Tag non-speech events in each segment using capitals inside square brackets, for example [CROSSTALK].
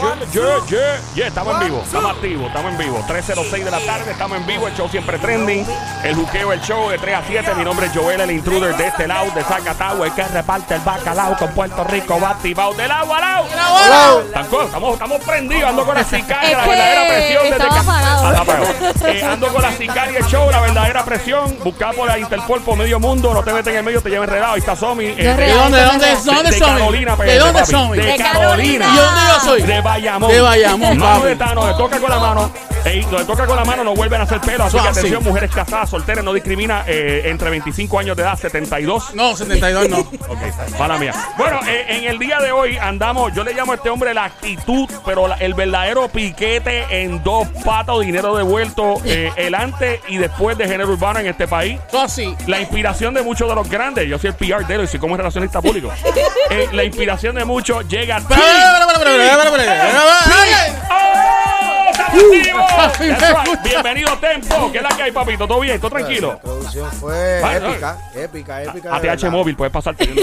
Yo yeah, yeah. Yeah, estamos en vivo, estamos activos, estamos en vivo. 3.06 de la tarde, estamos en vivo, el show siempre trending. El juqueo, el show de 3 a 7. Mi nombre es Joel, el intruder de este lado, de Zacatagua, el que reparte el bacalao con Puerto Rico, va activado del agua al lado. Estamos, estamos, prendidos, ando con la sicaria, la verdadera presión desde estaba que- apagado. Ah. Eh, ando con la sicaria el show, la verdadera presión. Buscada por la Interpol por medio mundo, no te metes en el medio, te lleva enredado. Ahí está Somi. eh, de- real. ¿De dónde, dónde, dónde de son? Carolina, ¿De dónde son? De Carolina. ¿Y dónde yo soy? De Bayamón. De Bayamón, papi. toca con la mano. Ey, le toca con la mano, no vuelven a hacer pelo. Así que atención, mujeres casadas, solteras, no discrimina eh, entre 25 años de edad, 72. No, 72 no. Ok, mala mía. Bueno, eh, en el día de hoy andamos, yo le llamo a este hombre la actitud, pero la- el verdadero piquete en dos patas, dinero devuelto, eh, el antes y después de género urbano en este país. Así. La inspiración de muchos de los grandes, yo soy el PR de él y soy como relacionista público. Eh, la inspiración de muchos llega right. gusta. Bienvenido Tempo. ¿Qué es la que hay, papito? ¿Todo bien? ¿Todo tranquilo? La producción fue Vale, épica, épica, épica. de ATH móvil, puedes pasarte. [LAUGHS]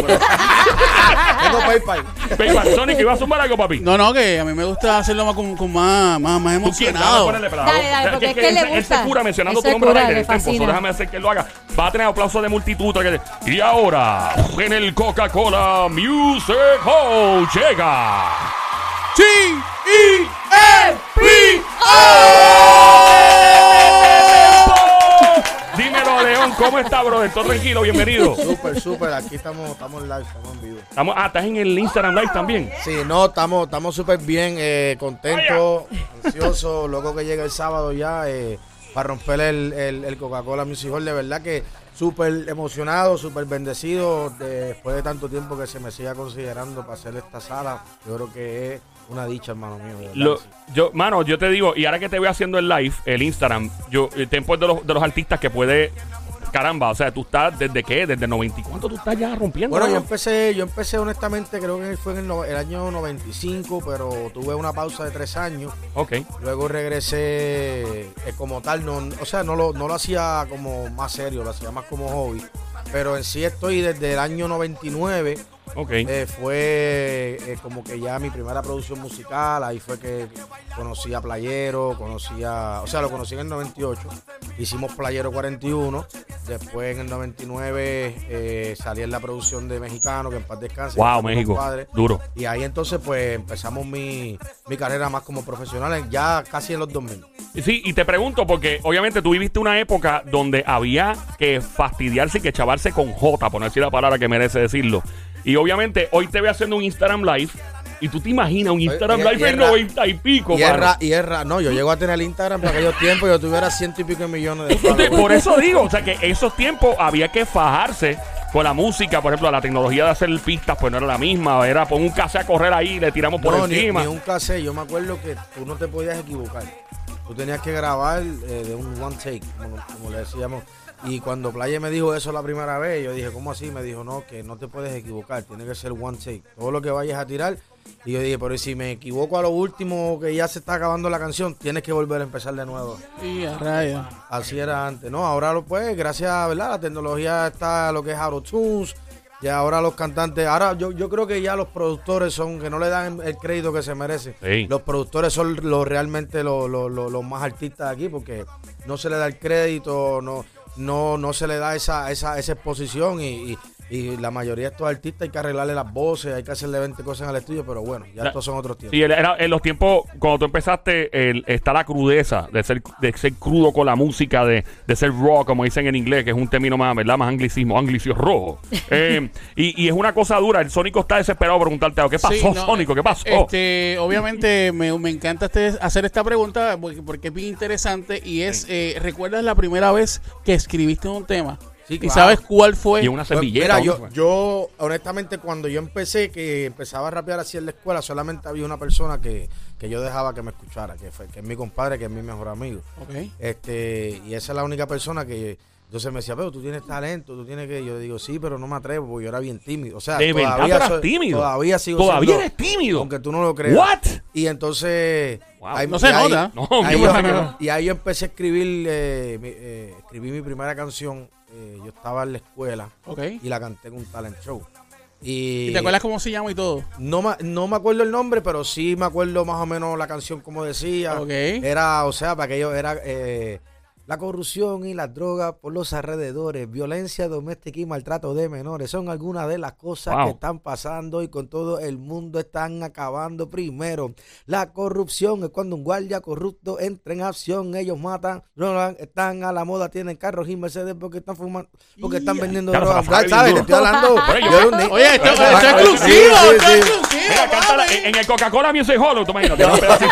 Tengo PayPal. PayPal, Sonic, ¿ibas a sumar algo, papi? No, no, que a mí me gusta hacerlo más con, con más, más, más ¿Tú quieres? Déjame emocionado. Dale, dale, porque [LAUGHS] es que le él- Él se gusta. cura mencionando tu nombre al aire tempo, déjame hacer que él lo haga. Va a tener aplauso de multitud. que- Y ahora, en el Coca-Cola Music Hall llega... Sí, y ¿cómo está, brother? ¿Todo tranquilo? Bienvenido. Súper, súper. Aquí estamos, estamos live, estamos en vivo. Estamos, ah, estás en el Instagram Live también. Sí, no, estamos estamos súper bien, eh, contentos, ansiosos, loco que llega el sábado ya eh, para romper el, el, el Coca-Cola Music Hall. De verdad que súper emocionado, súper bendecido después de tanto tiempo que se me siga considerando para hacer esta sala. Yo creo que es una dicha, hermano mío. Lo- yo, mano, yo te digo, y ahora que te voy haciendo el live, el Instagram, yo, el tiempo es de los, de los artistas que puede, caramba, o sea, tú estás desde qué, desde el 90, ¿y ¿cuánto tú estás ya rompiendo? Bueno, yo empecé, yo empecé honestamente, creo que fue en el, no- el año 95, pero tuve una pausa de tres años. Ok. Luego regresé eh, como tal, no, o sea, no lo, no lo hacía como más serio, lo hacía más como hobby. Pero en sí estoy desde el año 99, Ok. eh, fue eh, como que ya mi primera producción musical, ahí fue que conocí a Playero, conocí a, o sea, lo conocí en el 98, hicimos Playero 41, después en el 99 eh, salí en la producción de Mexicano, que en paz descanse. wow, México. compadre. Duro. Y ahí entonces pues empezamos mi, mi carrera más como profesional, ya casi en los 2000. Sí, y te pregunto porque obviamente tú viviste una época donde había que fastidiarse y que chavarse con J, por no decir la palabra que merece decirlo. Y obviamente hoy te voy haciendo un Instagram Live y tú te imaginas un Instagram y- Live y en es ra- 90 y pico, Y es, mano. ra- y es ra- no, yo llego a tener Instagram para aquellos tiempos, yo tuviera ciento y pico de millones de [LAUGHS] Entonces, followers. por eso digo, o sea que esos tiempos había que fajarse con la música, por ejemplo, la tecnología de hacer pistas pues no era la misma, era pon un cassette a correr ahí y le tiramos por no, ni, encima. ni un cassette, yo me acuerdo que tú no te podías equivocar. Tú tenías que grabar eh, de un one take, como, como le decíamos. Y cuando Playa me dijo eso la primera vez, yo dije, ¿cómo así? Me dijo, no, que no te puedes equivocar, tiene que ser one take. Todo lo que vayas a tirar. Y yo dije, pero si me equivoco a lo último, que ya se está acabando la canción, tienes que volver a empezar de nuevo. Y a raya. Así era antes. No, ahora lo pues, gracias a ¿verdad? la tecnología está lo que es AutoTunes. Ya ahora los cantantes, ahora yo, yo creo que ya los productores son, que no le dan el crédito que se merece. Sí. Los productores son los realmente los, los- los- los más artistas aquí porque no se le da el crédito, no, no, no se le da esa, esa, esa exposición y, y- y la mayoría de estos artistas hay que arreglarle las voces, hay que hacerle 20 cosas en el estudio, pero bueno, ya La- estos son otros tiempos. Sí, era, en los tiempos, cuando tú empezaste, el- está la crudeza de ser, de ser crudo con la música, de, de ser raw, como dicen en inglés, que es un término más, ¿verdad? Más anglicismo, anglicio rojo. [LAUGHS] Eh, y, y es una cosa dura. El Sónico está desesperado preguntarte algo. ¿Qué pasó, Sí, no, Sónico? ¿Qué pasó? Este, obviamente me, me encanta este- hacer esta pregunta porque, porque es bien interesante y es, eh, ¿recuerdas la primera vez que escribiste un tema? Sí, ¿Y claro. sabes cuál fue? y una Pues, servilleta. mira, yo, ¿no? yo, honestamente, cuando yo empecé, que empezaba a rapear así en la escuela, solamente había una persona que, que yo dejaba que me escuchara, que, fue, que es mi compadre, que es mi mejor amigo. Este, y esa es la única persona que. Entonces me decía, pero tú tienes talento, tú tienes que. Yo digo, sí, pero no me atrevo, porque yo era bien tímido. O sea, De verdad, todavía eras soy- tímido. Todavía sigo Todavía siendo- eres tímido. Aunque tú no lo creas. ¿What? Y entonces. Wow. No y se ahí- nota. No, ahí yo no. y ahí yo empecé a escribir, eh, mi, eh, escribí mi primera canción. Eh, yo estaba en la escuela Ok. y la canté en un talent show. Y, ¿Y te acuerdas cómo se llama y todo? No, ma- no me acuerdo el nombre, pero sí me acuerdo más o menos la canción como decía. Ok. Era, o sea, para aquello era eh, la corrupción y las drogas por los alrededores, violencia doméstica y maltrato de menores. Son algunas de las cosas Wow. que están pasando y con todo el mundo están acabando primero. La corrupción es cuando un guardia corrupto entra en acción, ellos matan, están a la moda, tienen carros y Mercedes porque están fumando, porque están vendiendo drogas. ¿Sabes? Te estoy hablando Oye, yo- de un ni- Oye, esto, esto es exclusivo, sí, esto es sí. exclusivo. Mira, cántala papi. en, en el Coca-Cola Music Hall, tú imagínate. un pedacito.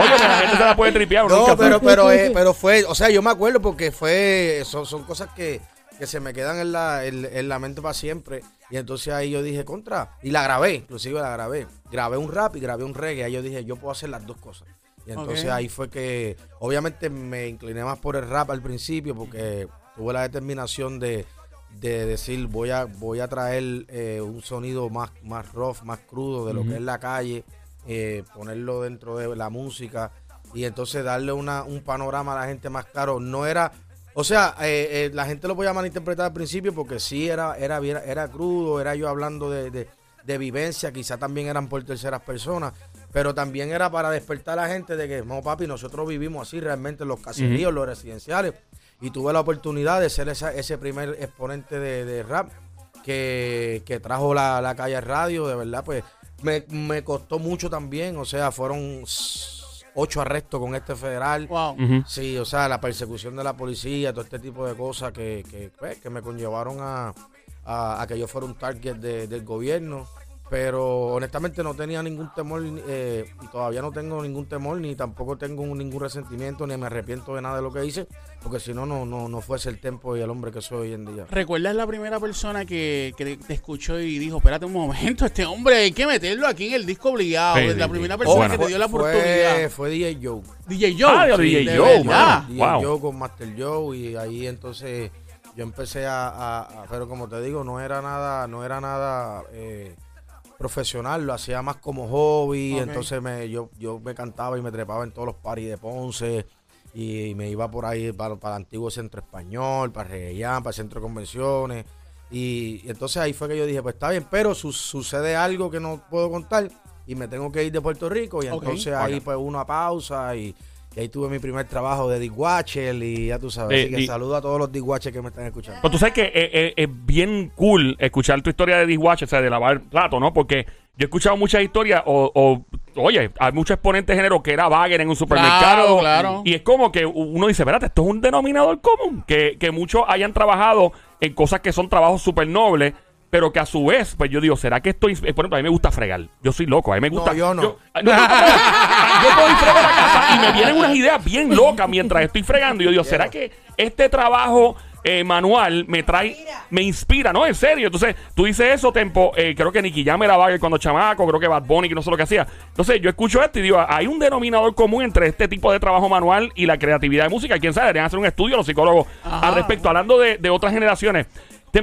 Oye, la gente se la puede tripear. No, pero, pero, eh, pero fue, o sea, yo me acuerdo porque fue, son, son cosas que, que se me quedan en la, en, en la mente para siempre. Y entonces ahí yo dije, contra, y la grabé, inclusive la grabé. Grabé un rap y grabé un reggae. Ahí yo dije, yo puedo hacer las dos cosas. Y entonces ahí fue que, obviamente me incliné más por el rap al principio porque tuve la determinación de, de decir, voy a, voy a traer eh, un sonido más, más rough, más crudo de lo que es la calle, eh, ponerlo dentro de la música y entonces darle una, un panorama a la gente más claro. No era, o sea, eh, eh, la gente lo podía malinterpretar al principio porque sí era, era, era crudo, era yo hablando de, de, de vivencia, quizá también eran por terceras personas, pero también era para despertar a la gente de que, no papi, nosotros vivimos así realmente en los caseríos, los residenciales, y tuve la oportunidad de ser esa- ese primer exponente de, de rap que, que trajo la, la calle radio, de verdad, pues me, me costó mucho también, o sea, fueron ocho arrestos con este federal. Wow. Sí, o sea, la persecución de la policía, todo este tipo de cosas que, que, pues, que me conllevaron a, a- a que yo fuera un target de- del gobierno. Pero honestamente no tenía ningún temor eh, y todavía no tengo ningún temor ni tampoco tengo ningún resentimiento ni me arrepiento de nada de lo que hice porque si no, no, no, no fuese el tiempo y el hombre que soy hoy en día. ¿Recuerdas la primera persona que, que te escuchó y dijo, espérate un momento, [LAUGHS] este hombre hay que meterlo aquí en el disco obligado? Sí, la sí, primera sí. persona Bueno. que te dio la fue, oportunidad. fue DJ Joe. DJ Joe. Ah, DJ Joe, verdad. DJ Wow. Joe con Master Joe y ahí entonces yo empecé a, a- a- pero como te digo no era nada no era nada eh, profesional lo hacía más como hobby entonces me yo yo me cantaba y me trepaba en todos los paris de Ponce y me iba por ahí para, para el antiguo centro español para Regellán para el centro de convenciones y, y entonces ahí fue que yo dije pues está bien pero su- sucede algo que no puedo contar y me tengo que ir de Puerto Rico y entonces ahí Ok. pues una pausa y, y ahí tuve mi primer trabajo de Watcher y ya tú sabes. Eh, Así que y- saludo a todos los Watchers que me están escuchando. Pero tú sabes que eh, eh, es bien cool escuchar tu historia de dishwasher, o sea, de lavar plato, ¿no? Porque yo he escuchado muchas historias, o, o, oye, hay muchos exponentes de género que era bagger en un supermercado. Claro, claro. Y es como que uno dice, espérate, esto es un denominador común. Que, que muchos hayan trabajado en cosas que son trabajos súper nobles, pero que a su vez, pues yo digo, ¿será que estoy. eh, Por ejemplo, a mí me gusta fregar. Yo soy loco, a mí me gusta. yo no. Yo, no, yo puedo [LAUGHS] ir fregar a casa y me vienen unas ideas bien locas mientras estoy fregando. Y yo digo, ¿será que este trabajo eh, manual me trae, me inspira, ¿no? En serio. Entonces, tú dices eso, Tempo. eh, creo que Nicky Jam era bagger cuando chamaco, creo que Bad Bunny, que no sé lo que hacía. Entonces, yo escucho esto y digo, hay un denominador común entre este tipo de trabajo manual y la creatividad de música. Quién sabe, deberían hacer un estudio los psicólogos Ajá. al respecto. Hablando de, de otras generaciones.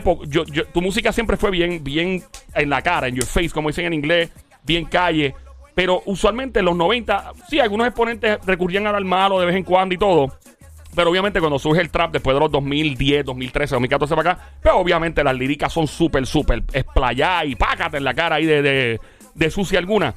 Tu música siempre fue bien, bien en la cara, en your face, como dicen en inglés, bien calle. Pero usualmente en los 90, sí, algunos exponentes recurrían al malo de vez en cuando y todo. Pero obviamente cuando surge el trap después de los 2010, 2013, 2014 para acá, pero obviamente las líricas son súper, súper esplayadas y pácate en la cara ahí de, de, de sucia alguna.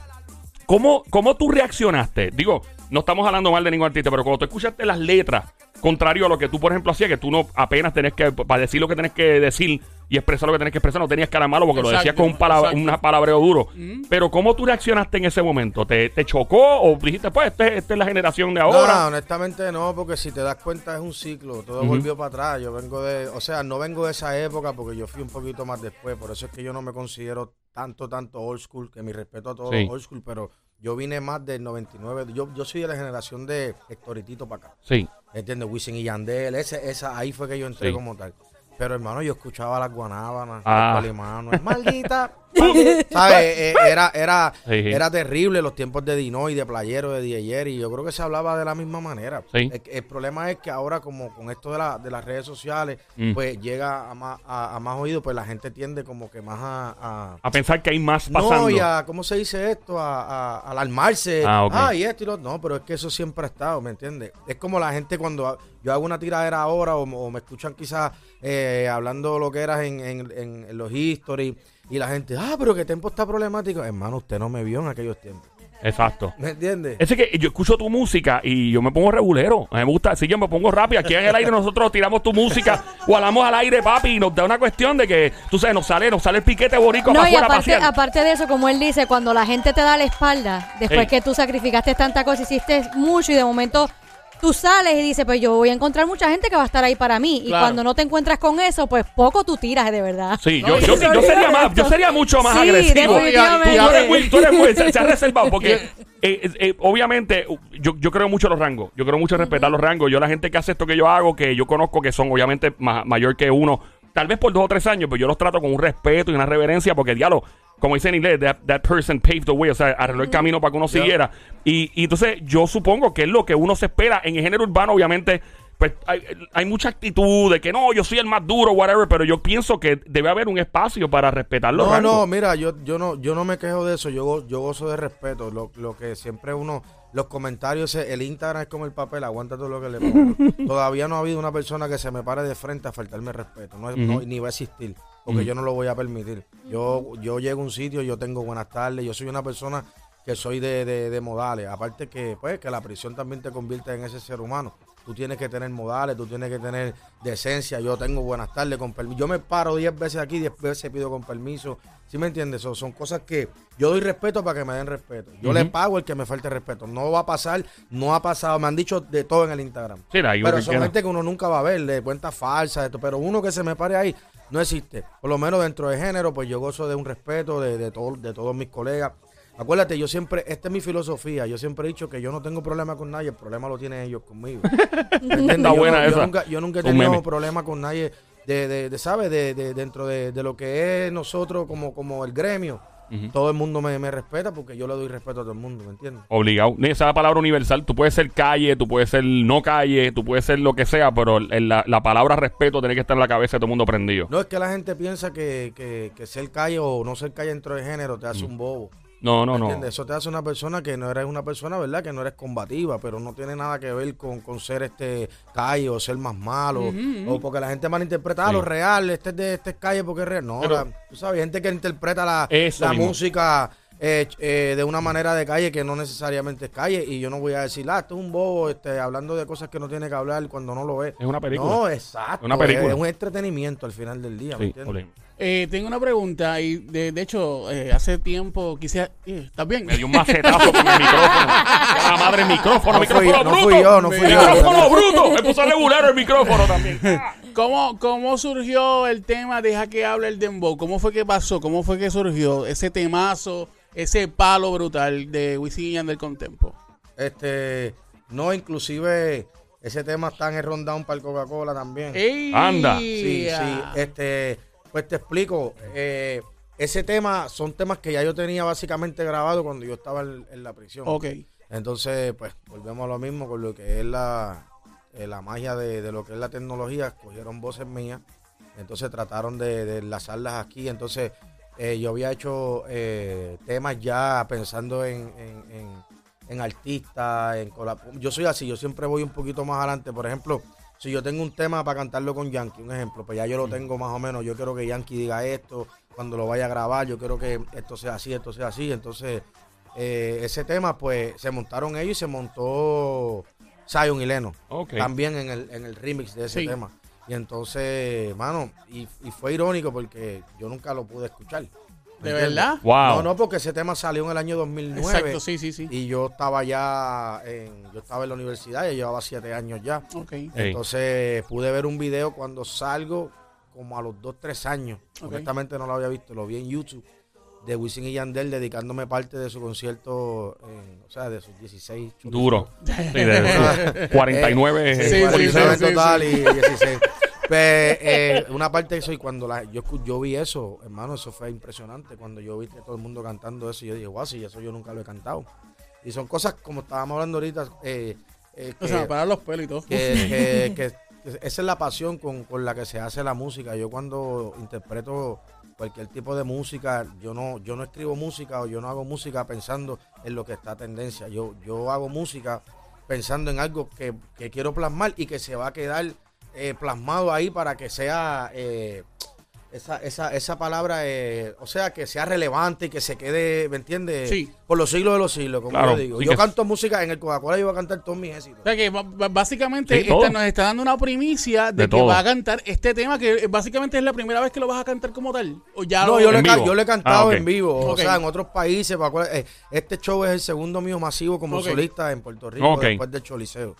¿Cómo, ¿Cómo tú reaccionaste? Digo, no estamos hablando mal de ningún artista, pero cuando tú escuchaste las letras, contrario a lo que tú, por ejemplo, hacías, que tú no apenas tenés que, para decir lo que tenés que decir y expresar lo que tenés que expresar, no tenías cara malo porque lo decías con un palabra, una palabreo duro. Pero ¿cómo tú reaccionaste en ese momento? ¿Te, te chocó o dijiste, pues, este- esta es la generación de No, ahora? honestamente no, porque si te das cuenta es un ciclo, todo volvió para atrás. Yo vengo de, o sea, no vengo de esa época porque yo fui un poquito más después, por eso es que yo no me considero tanto, tanto old school, que mi respeto a todos Sí. los old school, pero yo vine más del 99, yo, yo soy de la generación de Hectoritito para acá. Sí. ¿Entiendes? Wisin y Yandel, ese, esa, ahí fue que yo entré Sí. como tal. Pero hermano, yo escuchaba las guanábanas, Ah. los Calimano, [LAUGHS] maldita ¿Sabes? [LAUGHS] Eh, era, era, Sí, sí. era terrible los tiempos de Dino y de Playero, de DJ y yo creo que se hablaba de la misma manera. Sí. El, el problema es que ahora como con esto de, la, de las redes sociales, Mm. pues llega a más, a, a más oídos, pues la gente tiende como que más a... a- A pensar que hay más pasando. no, y a, ¿cómo se dice esto? A, a- a alarmarse. Ah, ok. y esto y lo No, pero es que eso siempre ha estado, ¿me entiendes? Es como la gente cuando yo hago una tiradera ahora o, o me escuchan quizás eh, hablando lo que eras en, en- en- en los history y la gente, ah, pero que tiempo está problemático. Hermano, usted no me vio en aquellos tiempos. Exacto. ¿Me entiendes? Ese que yo escucho tu música y yo me pongo regulero. A mí me gusta, si yo me pongo rápido. Aquí en el aire nosotros tiramos tu música o hablamos al aire, papi, y nos da una cuestión de que, tú sabes, nos sale, nos sale el piquete boricua No, para y aparte, pasear. aparte de eso, como él dice, cuando la gente te da la espalda, después Ey. que tú sacrificaste tanta cosa, hiciste mucho y de momento tú sales y dices, pues yo voy a encontrar mucha gente que va a estar ahí para mí. Y Claro. cuando no te encuentras con eso, pues poco tú tiras de verdad. Sí, No, yo, yo, yo sería más, yo sería mucho más Sí, agresivo. definitivamente. Tú, tú eres muy, tú eres muy- se, se ha reservado porque [LAUGHS] eh, eh, eh, obviamente yo, yo creo mucho en los rangos. Yo creo mucho en respetar los rangos. Yo la gente que hace esto que yo hago, que yo conozco que son obviamente ma- mayor que uno, tal vez por dos o tres años, pero yo los trato con un respeto y una reverencia porque diálogo. Como dice en inglés, that, that person paved the way, o sea, arregló el camino para que uno siguiera. Y, y entonces yo supongo que es lo que uno se espera. En el género urbano, obviamente, pues hay, hay mucha actitud de que no, yo soy el más duro, whatever, pero yo pienso que debe haber un espacio para respetar los No, rangos. no, mira, yo, yo no, yo no me quejo de eso, yo, yo gozo de respeto. Lo, lo que siempre uno, los comentarios, eh, el Instagram es como el papel, aguanta todo lo que le pongo. [LAUGHS] Todavía no ha habido una persona que se me pare de frente a faltarme respeto, no, es- no- ni va a existir, porque yo no lo voy a permitir. Yo, yo llego a un sitio, yo tengo buenas tardes, yo soy una persona que soy de, de- de modales. Aparte que, pues, que la prisión también te convierte en ese ser humano. Tú tienes que tener modales, tú tienes que tener decencia. Yo tengo buenas tardes con permiso. Yo me paro 10 veces aquí, 10 veces pido con permiso. ¿Sí me entiendes? So- son cosas que yo doy respeto para que me den respeto. Yo le pago el que me falte respeto. No va a pasar, no ha pasado. Me han dicho de todo en el Instagram. Sí, la digo Pero son gente que uno nunca va a ver, de cuentas falsas, esto. Pero uno que se me pare ahí no existe. Por lo menos dentro de género, pues yo gozo de un respeto de, de, todo- de todos mis colegas. Acuérdate, yo siempre, esta es mi filosofía, yo siempre he dicho que yo no tengo problema con nadie, el problema lo tienen ellos conmigo. [LAUGHS] Está Yo buena no- yo esa. nunca, yo nunca he Un tenido meme. problema con nadie de, de, de ¿sabes? De, de- dentro de, de lo que es nosotros como, como el gremio. Todo el mundo me, me respeta porque yo le doy respeto a todo el mundo, ¿me entiendes? Obligado. Esa es la palabra universal. Tú puedes ser calle, tú puedes ser no calle, tú puedes ser lo que sea, pero el- la, la palabra respeto tiene que estar en la cabeza de todo el mundo prendido. No es que la gente piensa que, que, que ser calle o no ser calle dentro de género te hace un bobo. No, no, ¿Me no. Eso te hace una persona que no eres una persona, ¿verdad? Que no eres combativa, pero no tiene nada que ver con, con ser este calle o ser más malo. O porque la gente malinterpreta, ah, Sí. lo real, este es de este es calle porque es real. No, Pero- la- tú sabes, hay gente que interpreta la, la música eh, eh, de una manera de calle que no necesariamente es calle. Y yo no voy a decir, ah, esto es un bobo, este, hablando de cosas que no tiene que hablar cuando no lo ve. Es una película. No, exacto. Una película. Es, un entretenimiento al final del día, ¿me Sí. Eh, tengo una pregunta y de, de hecho eh, hace tiempo quise... eh, ¿Estás bien? Me dio un macetazo con el micrófono. ¡La [LAUGHS] madre el micrófono! No fui- ¡Micrófono no bruto! fui yo, no fui yo. ¡Micrófono bruto! Me puso a regular el micrófono también. [LAUGHS] ¿Cómo, ¿Cómo surgió el tema Deja que hable el dembow? ¿Cómo fue que pasó? ¿Cómo fue que surgió ese temazo, ese palo brutal de Wisin y Yandel con Tempo? Este, no, inclusive ese tema está en el rundown para el Coca-Cola también. ¡Ey! Anda. Sí, sí. Este, pues te explico. eh, ese tema son temas que ya yo tenía básicamente grabado cuando yo estaba en, en la prisión. Ok. Entonces, pues volvemos a lo mismo con lo que es la, eh, la magia de, de lo que es la tecnología. Cogieron voces mías, entonces trataron de, de enlazarlas aquí. Entonces, eh, yo había hecho eh, temas ya pensando en, en, en- en artistas, en Yo soy así, yo siempre voy un poquito más adelante. Por ejemplo, si yo tengo un tema para cantarlo con Yankee, un ejemplo, pues ya yo lo tengo más o menos. Yo quiero que Yankee diga esto cuando lo vaya a grabar. Yo quiero que esto sea así, esto sea así. Entonces, eh, ese tema, pues se montaron ellos y se montó Zion y Leno. También en el, en el remix de ese Sí. tema. Y entonces, mano, y, y fue irónico porque yo nunca lo pude escuchar. ¿me ¿De verdad? Wow. No, no, porque ese tema salió en el año 2009. Exacto, sí, sí, sí. Y yo estaba ya en, yo estaba en la universidad, ya llevaba siete años ya. Ok. Ey. Entonces pude ver un video cuando salgo como a los dos, tres años. Honestamente no lo había visto, lo vi en YouTube de Wisin y Yandel dedicándome parte de su concierto, en- o sea, de sus 16 chorizos. Duro. [LAUGHS] Sí, de- 49. [LAUGHS] Sí, sí, 49 sí, en sí, total sí. y 16. Pues, eh, una parte de eso, y cuando la, yo, yo vi eso, hermano, eso fue impresionante. Cuando yo vi que todo el mundo cantando eso, yo dije, guau, sí, eso yo nunca lo he cantado. Y son cosas, como estábamos hablando ahorita, eh, eh, O que, sea, para los pelos y todo. que- que- [LAUGHS] que- que esa es la pasión con, con la que se hace la música. Yo cuando interpreto cualquier tipo de música, yo no, yo no escribo música o yo no hago música pensando en lo que está a tendencia. Yo, yo hago música pensando en algo que, que quiero plasmar y que se va a quedar eh, plasmado ahí para que sea eh, esa, esa, esa palabra, eh, o sea, que sea relevante y que se quede, ¿me entiendes? Sí. Por los siglos de los siglos, como Claro, yo digo. Yo canto música en el Coca-Cola, yo voy a cantar todos mis éxitos. O sea que básicamente Sí, esta todo. nos está dando una primicia de, De que todo. va a cantar este tema que eh, básicamente es la primera vez que lo vas a cantar como tal. O ya No, lo- yo, le, yo le he cantado Ah, ok. en vivo, o sea, en otros países. Este show es el segundo mío masivo como solista en Puerto Rico después del Choliseo.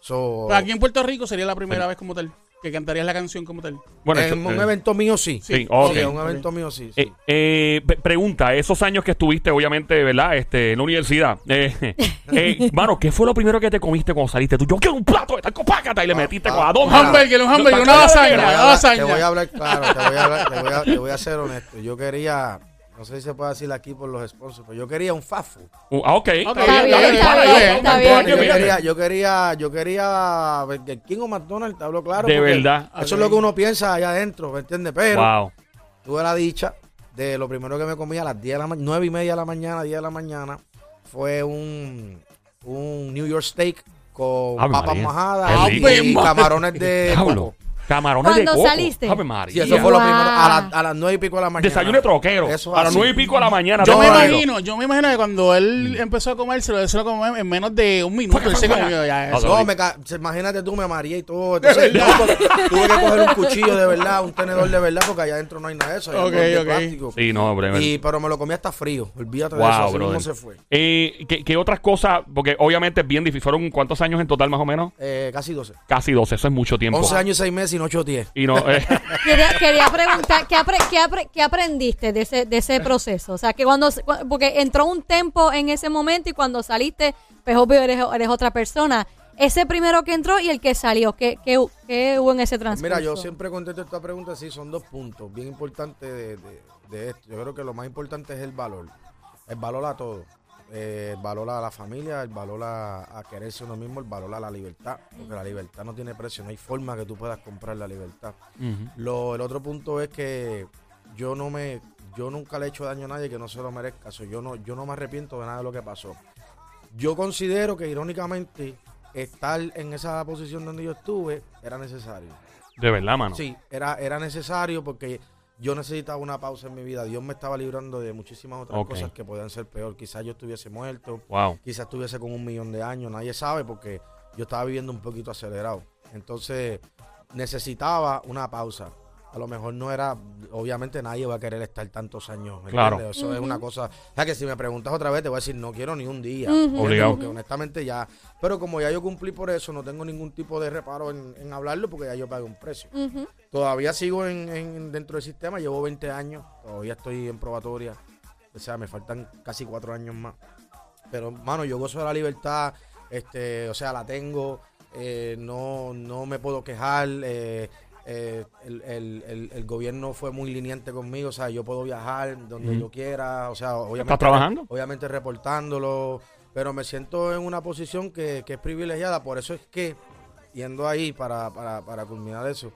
So, Pero aquí en Puerto Rico sería la primera vez como tal. Que cantarías la canción como tal. Bueno, en un eh, evento mío sí. Sí, en un evento mío sí. sí. Eh, eh, pregunta, esos años que estuviste, obviamente, ¿verdad? Este, en la universidad. Eh, [LAUGHS] eh, mano, ¿qué fue lo primero que te comiste cuando saliste? Tú, yo quiero un plato de taco pácata y le metiste con a dos Un hamburger, un hamburger, una lasaña, voy a una hablar, lasaña. te voy a hablar claro, te voy a, hablar- te voy a- te voy a ser honesto. Yo quería, no sé si se puede decir aquí por los sponsors, pero yo quería un fast food. Uh, ah, ok. Yo quería, yo quería, yo quería Burger King o McDonald's, te hablo claro. De verdad. Eso Ok. es lo que uno piensa allá adentro, ¿me entiendes? Pero Wow. tuve la dicha de lo primero que me comí a las 10 de la mañana, 9 y media de la mañana, 10 de la mañana, fue un, un New York steak con Ave papas María. majadas Qué y, y camarones de coco. Camarones de ¿Cuándo coco. saliste? Ave María. Sí, eso fue lo Wow. primero, a, la- a las 9 y pico de la mañana. Desayuno de troquero. Eso a las así. nueve y pico de la mañana. Yo me troquero. imagino, yo me imagino que cuando él empezó a comérselo, él se lo comió en menos de un minuto. Él se comió ya eso. No, me ca- imagínate tú, me mareé y todo. Entonces, [LAUGHS] tuve que coger un cuchillo de verdad, un tenedor de verdad, porque allá adentro no hay nada de eso. Ok, de ok. plástico. Sí, no, hombre. Y, pero me lo comí hasta frío. Olvídate de Wow, eso, así brother. mismo se fue. Eh, ¿qué, qué otras cosas? Porque obviamente es bien difícil. ¿Fueron cuántos años en total más o menos? Eh, casi 12. Casi 12. Eso es mucho tiempo. 11 años y 6 meses y no 8 10. Y no, eh, [LAUGHS] Quería, quería preguntar, ¿qué, apre- qué apre- qué aprendiste de ese, de ese proceso? O sea, que cuando, porque entró un tempo en ese momento y cuando saliste, pues obvio eres, eres otra persona. Ese primero que entró y el que salió, ¿qué, qué, qué hubo en ese transcurso? Mira, yo siempre contesto esta pregunta, sí, son dos puntos bien importantes de, de- de esto. Yo creo que lo más importante es el valor. El valor a todo. Eh, el valor a la familia, el valor a, a quererse uno mismo, el valor a la libertad. Porque la libertad no tiene precio, no hay forma que tú puedas comprar la libertad. Lo, el otro punto es que yo no me, yo nunca le he hecho daño a nadie que no se lo merezca. So, yo no, yo no me arrepiento de nada de lo que pasó. Yo considero que irónicamente estar en esa posición donde yo estuve era necesario. De verdad, mano. Sí, era, era necesario porque yo necesitaba una pausa en mi vida. Dios me estaba librando de muchísimas otras cosas que podían ser peor. Quizás yo estuviese muerto, Wow. quizás estuviese con un millón de años, nadie sabe porque yo estaba viviendo un poquito acelerado. Entonces necesitaba una pausa. A lo mejor no era, obviamente nadie va a querer estar tantos años. ¿me Claro. entiendes? Eso es una cosa. O sea que si me preguntas otra vez, te voy a decir, no quiero ni un día. Obligado. Porque honestamente ya. Pero como ya yo cumplí por eso, no tengo ningún tipo de reparo en, en hablarlo porque ya yo pagué un precio. Todavía sigo en, en- dentro del sistema, llevo 20 años, todavía estoy en probatoria. O sea, me faltan casi cuatro años más. Pero, mano, yo gozo de la libertad, este, o sea, la tengo, eh, no, no me puedo quejar. eh, eh, el, el- el- el gobierno fue muy liniente conmigo, o sea, yo puedo viajar donde yo quiera, o sea, obviamente, ¿Estás trabajando? obviamente reportándolo, pero me siento en una posición que, que es privilegiada, por eso es que, yendo ahí para, para, para culminar eso,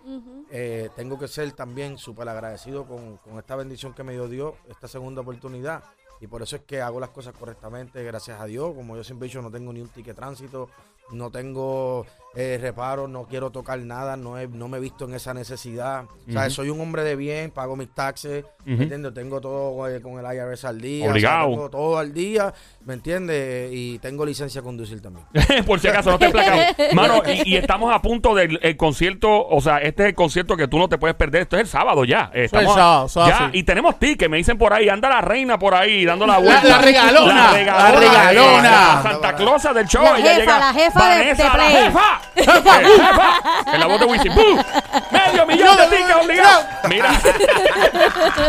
eh, tengo que ser también súper agradecido con, con esta bendición que me dio Dios, esta segunda oportunidad. Y por eso es que hago las cosas correctamente, gracias a Dios. Como yo siempre he dicho, no tengo ni un ticket tránsito, no tengo eh, reparos, no quiero tocar nada, no, he- no me he visto en esa necesidad. O sea, soy un hombre de bien, pago mis taxes. ¿me entiendes? Tengo todo eh, con el IRS al día. o sea, Obligado. tengo todo al día, ¿me entiendes? Y tengo licencia a conducir también. [LAUGHS] Por si acaso, no te placado. [LAUGHS] Mano, y, y estamos a punto del el concierto. O sea, este es el concierto que tú no te puedes perder. Esto es el sábado ya. Estamos el sábado, sábado, ya, sí. y tenemos tickets. Me dicen por ahí, anda la reina por ahí, dando la vuelta. la regalona, La regalona. la regalona. La Santa Clausa del show. La jefa, llega, la jefa de- Vanessa, de la Play. Eh, jefa. En la voz de Wisin. ¡Bum! Medio millón de tickets obligados. Mira.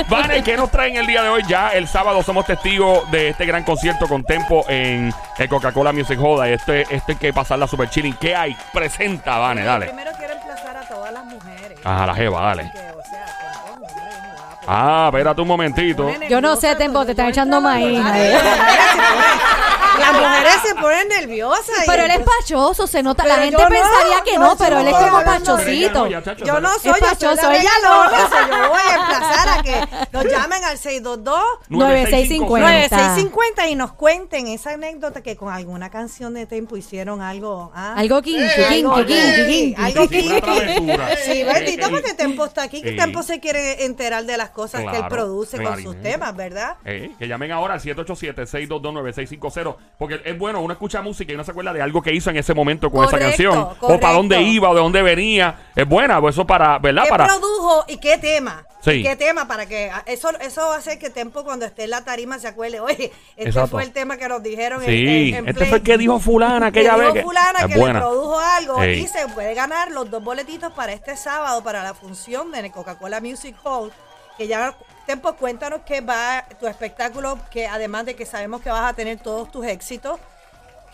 Vane, ¿qué nos traen el día de hoy? Ya el sábado somos testigos de este gran concierto con Tempo en el Coca-Cola Music Hall. Este, este hay que pasarla super chilling. ¿Qué hay? Presenta, Vane, dale. Primero quiero emplazar a todas las mujeres Ajá, la jeva, dale. Que, o sea, Tempo, hombre, muy guapo. Ah, espérate un momentito. Yo no sé, Tempo, te están echando maíz. ¿eh? Las [LAUGHS] mujeres se ponen nerviosas. Pero él es pachoso, se nota. Pero la gente yo no, pensaría que no, no, pero él es como no, pachosito. Yo no soy, yo soy pachoso, la ella so yo [LAUGHS] voy a emplazar a que nos llamen al 622 9650. 9650 y nos cuenten esa anécdota que con alguna canción de Tempo hicieron algo. ¿ah? Algo kinky, Eh, kinky, algo kinky, algo Sí, kinky. Sí, bendito, Eh, porque eh, Tempo está aquí, que sí. Tempo se quiere enterar de las cosas que él produce con sus temas, ¿verdad? Eh, que llamen ahora al 787-622-9650. Porque es bueno, uno escucha música y no se acuerda de algo que hizo en ese momento con esa Correcto, canción. O correcto. para dónde iba o de dónde venía. Es buena, pues eso para, ¿verdad? ¿Qué Para. produjo y qué tema? Sí. ¿Qué tema? Para que ah, eso, eso hacer que Tempo cuando esté en la tarima se acuerde, oye, este Exacto. fue el tema que nos dijeron en- Sí, en, en este Play. fue el que dijo fulana que vez. dijo que- fulana es que buena. le produjo algo Ey. y se puede ganar los dos boletitos para este sábado para la función de Coca-Cola Music Hall que ya Tempo cuéntanos qué va tu espectáculo que además de que sabemos que vas a tener todos tus éxitos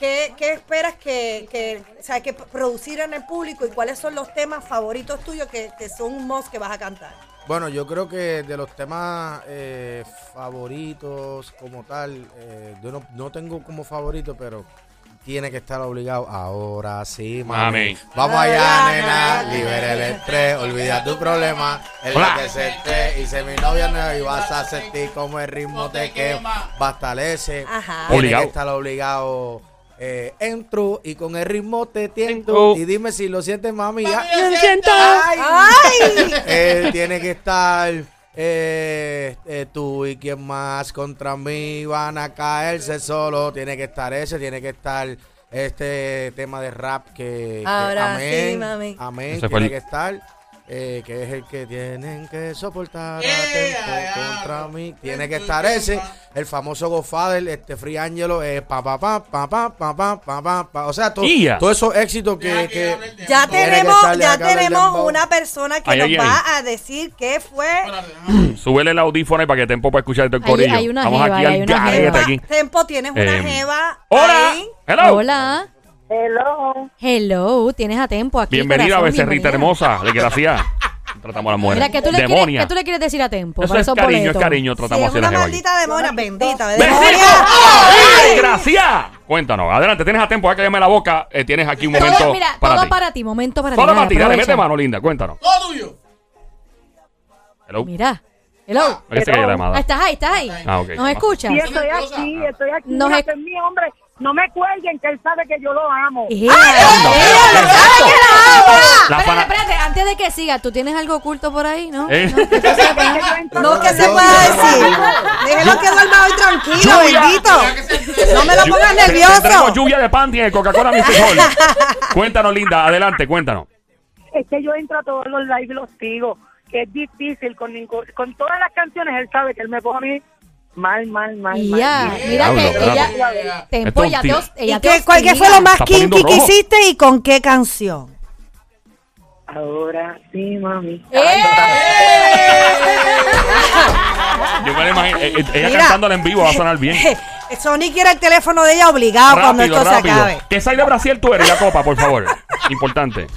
¿Qué, qué esperas que, que, sea, que producir en el público y cuáles son los temas favoritos tuyos que, que son un must que vas a cantar? Bueno, yo creo que de los temas eh, favoritos como tal, eh, yo no, no tengo como favorito, pero tiene que estar obligado. Ahora sí, mami. Mami. Vamos allá, nena. Libera el estrés, olvida tu problema. El Hola. que se te hice mi novia nueva y vas a sentir como el ritmo te quema. Va a estar ese. Ajá. Tiene Obligado. que estar obligado. Eh, entro y con el ritmo te tiento. Y dime si lo sientes, mami. ya. ¡Ay! Eh, [LAUGHS] tiene que estar eh, eh, tú y quien más contra mí van a caerse solo. Tiene que estar ese, tiene que estar este tema de rap que, que Ahora amén, sí, mami. amén, Ese tiene fue el- que estar. Eh, que es el que tienen que soportar Eh, a contra mí. Tiene que estar ese, el famoso Godfather, este Free Angelo, eh, pa pa pa pa pa pa pa pa pa pa. O sea, todos esos éxitos que, que Ya que tenemos, ya tenemos una persona que Ay, nos ay, va ay. a decir qué fue. Súbele el audífono ahí para que Tempo pueda escuchar todo el corillo. hay una Vamos jeva, aquí hay al una garete jeva. aquí. Tempo, tienes una Eh, jeva. Hola. ahí. Hello. Hola. Hello. Hello, tienes a tiempo aquí. Bienvenida, corazón, becerrita bienvenida. hermosa. Desgraciada. Tratamos a las mujeres. Mira, ¿qué tú, le quieres, Demonia. ¿qué tú le quieres decir a Tempo? Eso es cariño, es cariño. Tratamos así a la una maldita demonia, bendita. ¡Ay, desgraciada! Cuéntanos, adelante, tienes a tiempo, ya que llame la boca, eh, tienes aquí un momento Todo, mira, para todo ti. para ti, momento para ti. Solo dale, para ti, dale, aprovecha. mete mano, linda, cuéntanos. Todo tuyo. Hello. Mira. Hello. Cayó la Ah, estás ahí, estás ahí. Ah, ok. ¿Nos escuchas? Sí, estoy aquí, estoy aquí. Nos Mira, es- que es mi hombre. No me cuelguen, que él sabe que yo lo amo. La Espérate, antes de que siga, ¿tú tienes algo oculto por ahí, no? Eh. ¿No? Que. [LAUGHS] No se pueda decir. Déjelo que duerma hoy tranquilo, bendito. No me lo pongas nervioso. lluvia de en el Coca-Cola Hall. [LAUGHS] cuéntanos, linda, adelante, cuéntanos. Es que yo entro a todos los live y los sigo. Que es difícil con, ningún- con todas las canciones. Él sabe que él me pone a mí mal, mal, mal. Y mal. ya, Bien. mira que bravo. ella, te, hos- ella ¿Y te qué, cuál, fue lo más kinky que hiciste y con qué canción? Ahora sí, mami. [LAUGHS] Yo me la imagino, eh, eh, ella Mira. cantándola en vivo va a sonar bien. [LAUGHS] Sony quiere el teléfono de ella obligado cuando rápido, esto se acabe. ¿Qué side de Brasil tú eres, la copa, por favor? Importante.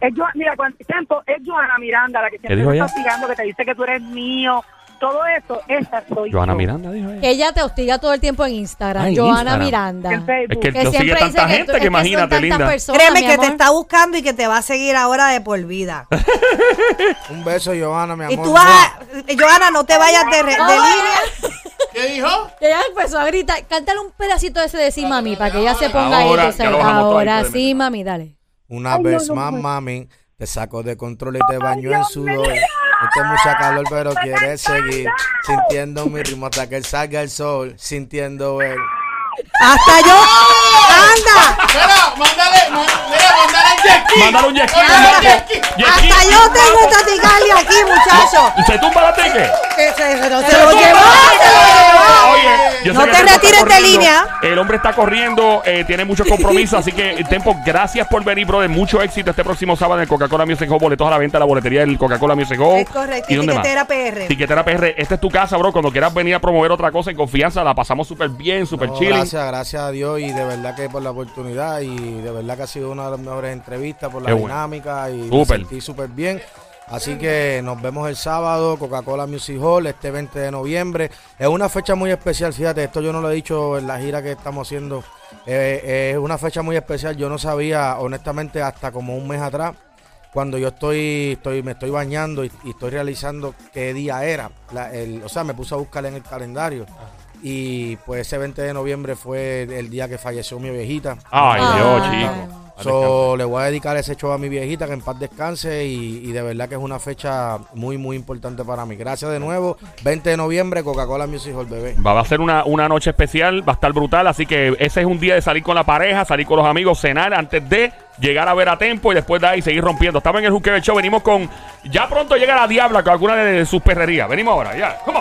Es mira, cuando tiempo es Joana Miranda la que siempre dijo te ella? está hostigando, que te dice que tú eres mío. Todo eso, esa soy Joana yo. Miranda dijo ella. Que ella te hostiga todo el tiempo en Instagram. Ah, en Joana Instagram. Miranda. En Facebook. Es que Que lo sigue siempre tanta dice que gente que imagínate, linda. personas, Créeme que te está buscando y que te va a seguir ahora de por vida. [LAUGHS] Un beso, Johanna, mi amor. Y tú vas a, Joana, no te vayas de, re- de línea. ¿Qué dijo? Ella empezó a gritar. Cántale un pedacito de ese de sí, mami, para que ella se ponga Ahora, ahí. tú ya sabes. lo bajamos todo ahí, Ahora sí, mami, dale. Una Ay, no, vez no, más, no. mami, te saco de control y te baño en sudor. Mío. Este mucha calor, pero quieres seguir sintiendo mi ritmo hasta que salga el sol, sintiendo el. Hasta yo. ¡Anda! Mira, mándale, ma- mira, mándale el jet ski. Mándale un jet ski, Mándale un jet ski. Ski. Hasta yo tengo taticardia aquí, muchacho. ¿Y se tumba la teque? Que se, se lo, se lo llevó, se lo llevó. Oye, yo sé No te retires de línea. El hombre está corriendo, eh, tiene muchos compromisos, así que eh, Tempo, gracias por venir, brother. Mucho éxito este próximo sábado en el Coca-Cola Music Hall. Boletos a la venta de la boletería del Coca-Cola Music Hall. Es correcto, ¿Y dónde más? Tiquetera PR. Tiquetera PR. Esta es tu casa, bro. Cuando quieras venir a promover otra cosa en confianza, la pasamos súper bien, súper No, chilling. gracias, gracias a Dios y de verdad que por la oportunidad y de verdad que ha sido una de las mejores entrevistas por la Qué bueno. dinámica y me sentí súper bien. Así que nos vemos el sábado, Coca-Cola Music Hall, este 20 de noviembre. Es una fecha muy especial, fíjate, esto yo no lo he dicho en la gira que estamos haciendo. Eh, es una fecha muy especial, yo no sabía, honestamente, hasta como un mes atrás, cuando yo estoy, estoy me estoy bañando y, y estoy realizando qué día era. La- el- o sea, me puse a buscar en el calendario. Y pues ese 20 de noviembre fue el día que falleció mi viejita. Ay. Dios, chico. So, le voy a dedicar ese show a mi viejita, que en paz descanse y, y de verdad que es una fecha muy, muy importante para mí. Gracias de nuevo. 20 de noviembre, Coca-Cola Music Hall, bebé. Va a ser una, una noche especial, va a estar brutal, así que ese es un día de salir con la pareja, salir con los amigos, cenar antes de llegar a ver a Tempo y después de ahí seguir rompiendo. Estamos en el Juqueo Show, venimos con... Ya pronto llega la Diabla con alguna de sus perrerías. Venimos ahora, ya. On.